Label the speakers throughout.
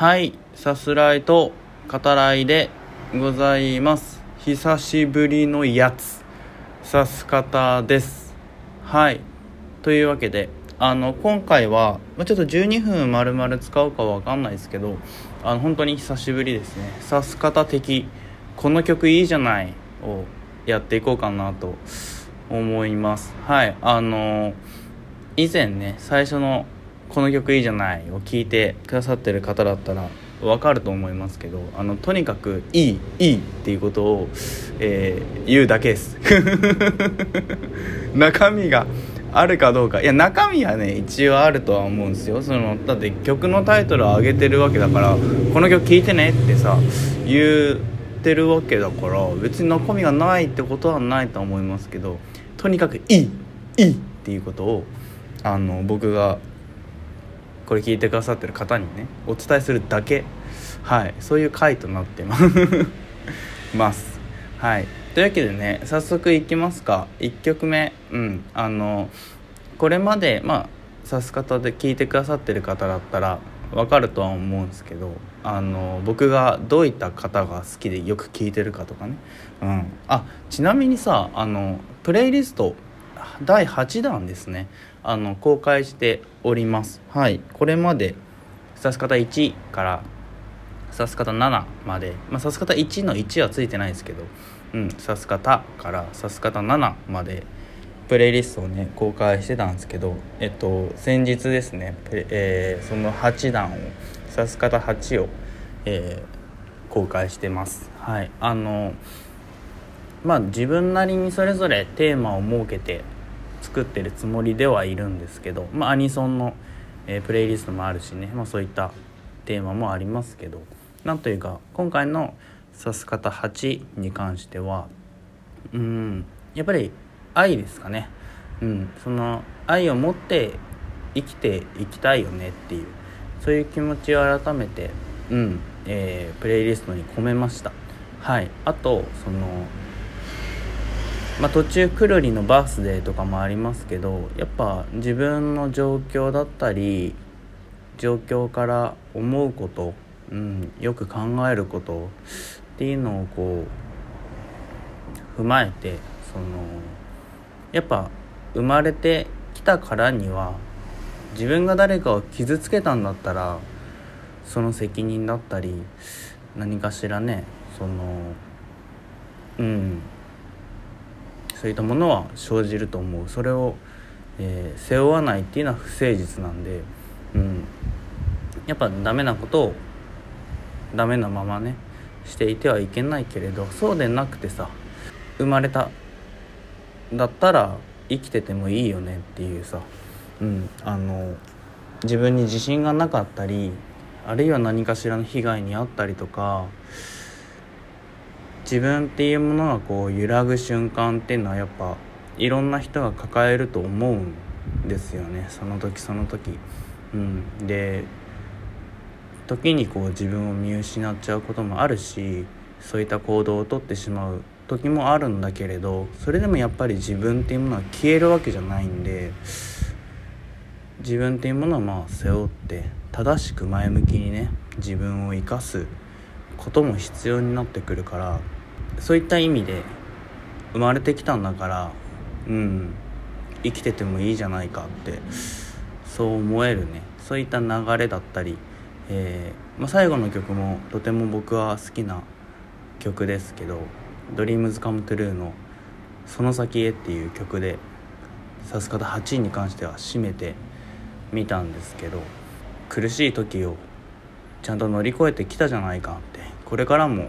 Speaker 1: はいさすらいと語らいでございます。久しぶりのやつさす方です。はい。というわけであの今回はちょっと12分丸々使うかわかんないですけどあの本当に久しぶりですね。さす方的この曲いいじゃないをやっていこうかなと思います。はい。あの以前ね最初のこの曲いいじゃない」を聞いてくださってる方だったら分かると思いますけどあのとにかく「いいいい」っていうことを、えー、言うだけです。中身があるかどうか。いや中身はね一応あるとは思うんですよ。そのだって曲のタイトルを上げてるわけだからこの曲聴いてねってさ言ってるわけだから別に中身がないってことはないと思いますけどとにかく「いいいい」っていうことをあの僕がこれ聞いてくださってる方にねお伝えするだけ。はい。そういう回となってます。はい。というわけでね早速いきますか。1曲目。うん。あのこれまでまあ指す方で聞いてくださってる方だったらわかるとは思うんですけどあの僕がどういった方が好きでよく聴いてるかとかね、うん、あちなみにさあのプレイリスト第8弾ですね。あの公開しております。はい。これまで指す方1から指す方7まで、まあ、指す方1の1はついてないですけど、うん、指す方から指す方7までプレイリストをね公開してたんですけどえっと先日ですね、えー、その8弾を指す方8を、えー、公開してます。はい。あのまあ自分なりにそれぞれテーマを設けて作ってるつもりではいるんですけど、まあ、アニソンの、えー、プレイリストもあるしね、まあ、そういったテーマもありますけどなんというか今回の「指す方8」に関してはうんやっぱり愛ですかね、うん、その愛を持って生きていきたいよねっていうそういう気持ちを改めて、うんえー、プレイリストに込めました。はいあとそのまあ、途中くるりのバースデーとかもありますけどやっぱ自分の状況だったり状況から思うこと、うん、よく考えることっていうのをこう踏まえてそのやっぱ生まれてきたからには自分が誰かを傷つけたんだったらその責任だったり何かしらねそのうんそういったものは生じると思う。それを、えー、背負わないっていうのは不誠実なんで、うん、やっぱダメなことをダメなままねしていてはいけないけれどそうでなくてさ生まれただったら生きててもいいよねっていうさ、うん、あの自分に自信がなかったりあるいは何かしらの被害に遭ったりとか自分っていうものがこう揺らぐ瞬間っていうのはやっぱいろんな人が抱えると思うんですよねその時その時。うん、で時にこう自分を見失っちゃうこともあるしそういった行動をとってしまう時もあるんだけれどそれでもやっぱり自分っていうものは消えるわけじゃないんで自分っていうものはまあ背負って正しく前向きにね自分を生かすことも必要になってくるからそういった意味で生まれてきたんだからうん生きててもいいじゃないかってそう思えるね。そういった流れだったり、えー、まあ、最後の曲もとても僕は好きな曲ですけど「DreamsComeTrue」の「その先へ」っていう曲で指す方8位に関しては締めてみたんですけど苦しい時をちゃんと乗り越えてきたじゃないかってこれからも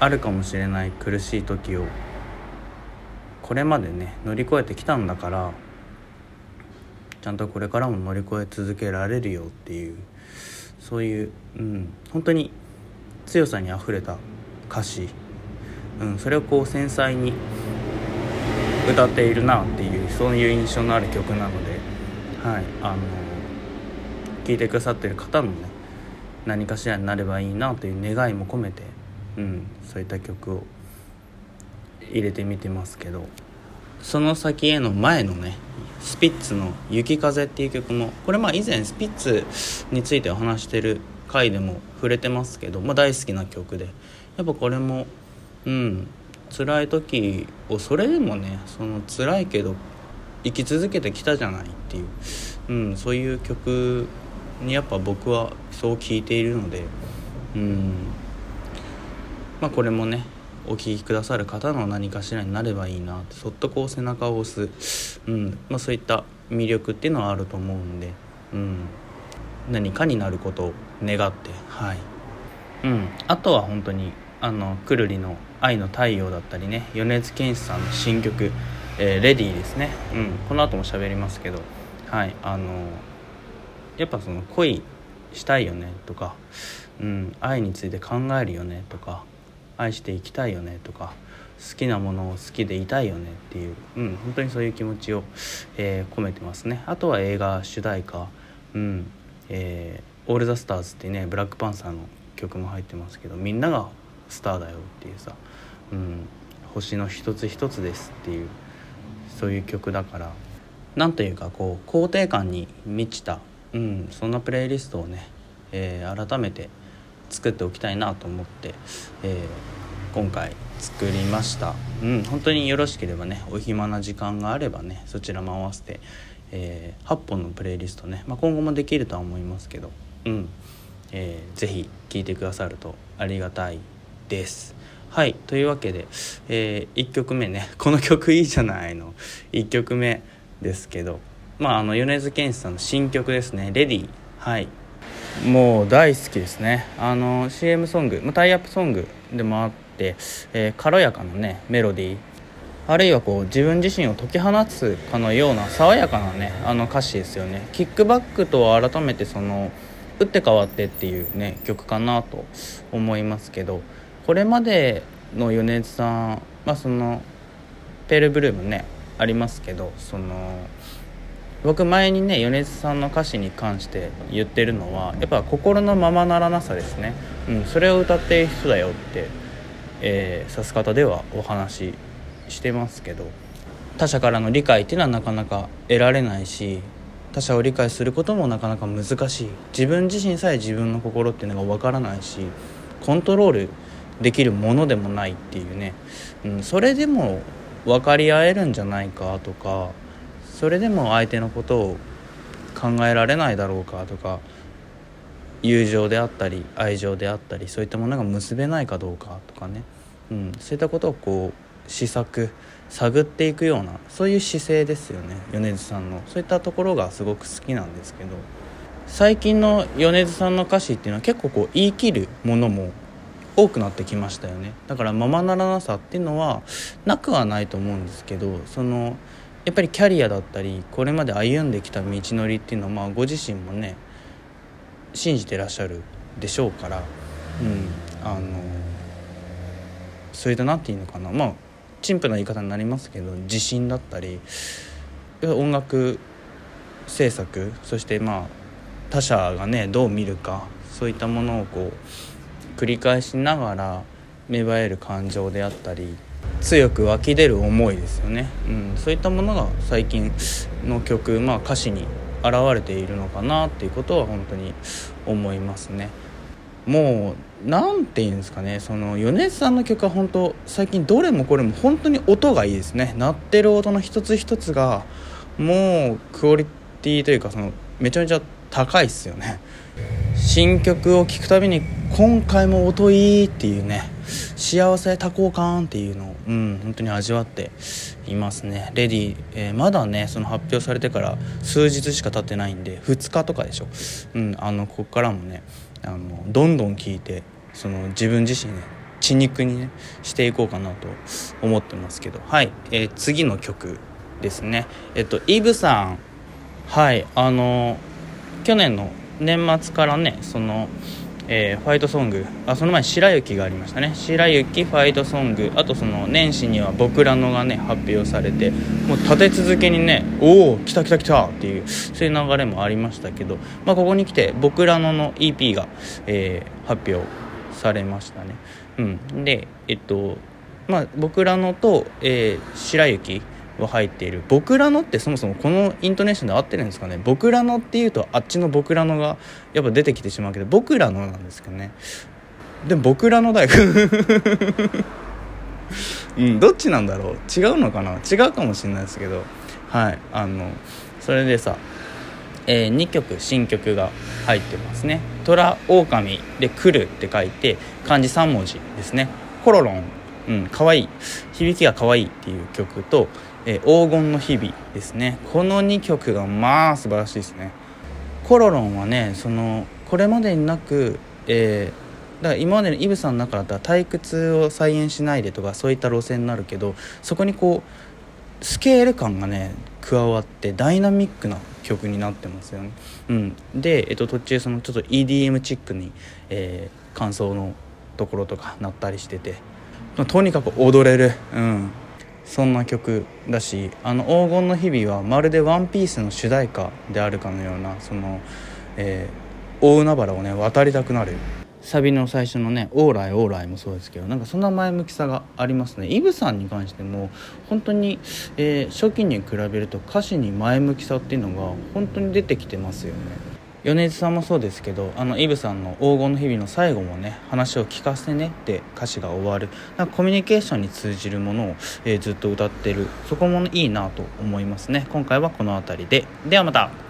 Speaker 1: あるかもしれない苦しい時をこれまでね乗り越えてきたんだからちゃんとこれからも乗り越え続けられるよっていうそういう、うん、本当に強さにあふれた歌詞、うん、それをこう繊細に歌っているなっていうそういう印象のある曲なので、はい、あの聴いてくださってる方もね何かしらになればいいなという願いも込めて、うん、そういった曲を入れてみてますけど。その先への前のねスピッツの「雪風」っていう曲もこれまあ以前スピッツについてお話してる回でも触れてますけど、まあ、大好きな曲でやっぱこれもうん辛い時をそれでもねその辛いけど生き続けてきたじゃないっていう、うん、そういう曲にやっぱ僕はそう聴いているのでうんまあこれもねお聴きくださる方の何かしらになればいいなってそっとこう背中を押す、うんまあ、そういった魅力っていうのはあると思うんで、うん、何かになることを願ってはい、うん、あとは本当にあのくるりの「愛の太陽」だったりね米津玄師さんの新曲「えー、レディー」ですね、うん、この後も喋りますけどはいあのやっぱその恋したいよねとか、うん、愛について考えるよねとか愛していきたいよねとか好きなものを好きでいたいよねっていう、うん、本当にそういう気持ちを、えー、込めてますね。あとは映画主題歌「うんえー、オール・ザ・スターズ」ってねブラックパンサーの曲も入ってますけどみんながスターだよっていうさ、うん、星の一つ一つですっていうそういう曲だからなんというかこう肯定感に満ちた、うん、そんなプレイリストをね、えー、改めて作っておきたいなと思って、えー、今回作りました。うん本当によろしければねお暇な時間があればねそちらも合わせて、えー、8本のプレイリストね、まあ、今後もできるとは思いますけどうん、えー、ぜひ聴いてくださるとありがたいです。はいというわけで、えー、1曲目ね この曲いいじゃないの。1曲目ですけどまああの米津玄師さんの新曲ですね「レディはい。もう大好きですね。あの CM ソング、まタイアップソングでもあって、えー、軽やかなねメロディー。あるいはこう自分自身を解き放つかのような爽やかなねあの歌詞ですよね。キックバックとは改めてその打って変わってっていうね曲かなと思いますけどこれまでの米津さんまあそのペールブルームねありますけどその僕前にね米津さんの歌詞に関して言ってるのはやっぱ心のままならなさですね、うん、それを歌っている人だよって、えー、さす方ではお話ししてますけど他者からの理解っていうのはなかなか得られないし他者を理解することもなかなか難しい。自分自身さえ自分の心っていうのが分からないしコントロールできるものでもないっていうね、うん、それでも分かり合えるんじゃないかとかそれでも相手のことを考えられないだろうかとか友情であったり愛情であったりそういったものが結べないかどうかとかね、うん、そういったことをこう試作探っていくようなそういう姿勢ですよね米津さんの。そういったところがすごく好きなんですけど。最近の米津さんの歌詞っていうのは結構こう言い切るものも多くなってきましたよね。だからままならなさっていうのはなくはないと思うんですけどそのやっぱりキャリアだったりこれまで歩んできた道のりっていうのは、まあ、ご自身もね信じてらっしゃるでしょうから、うん、あのそれだなっていうのかな。まあ陳腐な言い方になりますけど自信だったり音楽制作そしてまあ他者がねどう見るかそういったものをこう繰り返しながら芽生える感情であったり強く湧き出る思いですよね、うん、そういったものが最近の曲、まあ、歌詞に現れているのかなっていうことは本当に思いますね。もう何て言うんですかね。その米津さんの曲は本当最近どれもこれも本当に音がいいですね。鳴ってる音の一つ一つがもうクオリティというかそのめちゃめちゃ高いっすよね。新曲を聴くたびに今回も音いいっていうね。幸せ多幸感っていうのを、うん、本当に味わっていますね。レディー、えー、まだねその発表されてから数日しか経ってないんで2日とかでしょ、うん、あのここからもねあのどんどん聴いてその自分自身ね血肉にねしていこうかなと思ってますけど。はい、えー、次の曲ですね。えっとイブさん。はいあの去年の年末からねそのえー、ファイトソング。あその前白雪がありましたね。白雪ファイトソング。あとその年始には僕らのがね発表されてもう立て続けにねおお来た来た来たっていうそういう流れもありましたけど、まあ、ここに来て僕らのの EP が、えー、発表されましたね。うん。でえっとまあ僕らのと、えー、白雪は入っている「僕らの」ってそもそもこのイントネーションで合ってるんですかね「僕らの」っていうとあっちの「僕らの」がやっぱ出てきてしまうけど「僕らの」なんですけどね。でも「僕らの大学」うんどっちなんだろう？違うのかな？違うかもしれないですけど。はいあのそれでさえー、2曲新曲が入ってますね「虎狼で来る」って書いて漢字3文字ですね「コロロン」うん可愛い。響きが可愛いっていう曲と「えー、黄金の日々」ですね。この2曲がまあ素晴らしいですね。コロロンはねそのこれまでになく、えー、だから今までのイブさんの中だったら退屈を再現しないでとかそういった路線になるけどそこにこうスケール感がね加わってダイナミックな曲になってますよね。うん、で、えっと、途中そのちょっと EDM チックに、えー、感想のところとかなったりしてて、まあ、とにかく踊れる、うん、そんな曲だしあの黄金の日々はまるで「ワンピースの主題歌であるかのようなその、えー、大海原をね渡りたくなる。サビの最初のね「オーライオーライ」もそうですけどなんかそんな前向きさがありますね。イブさんに関しても本当に、えー、初期に比べると歌詞に前向きさっていうのが本当に出てきてますよね。米津さんもそうですけどあのイブさんの「黄金の日々」の最後もね「話を聞かせてね」って歌詞が終わる。なんかコミュニケーションに通じるものを、えー、ずっと歌ってる。そこもいいなと思いますね。今回はこの辺りで。ではまた。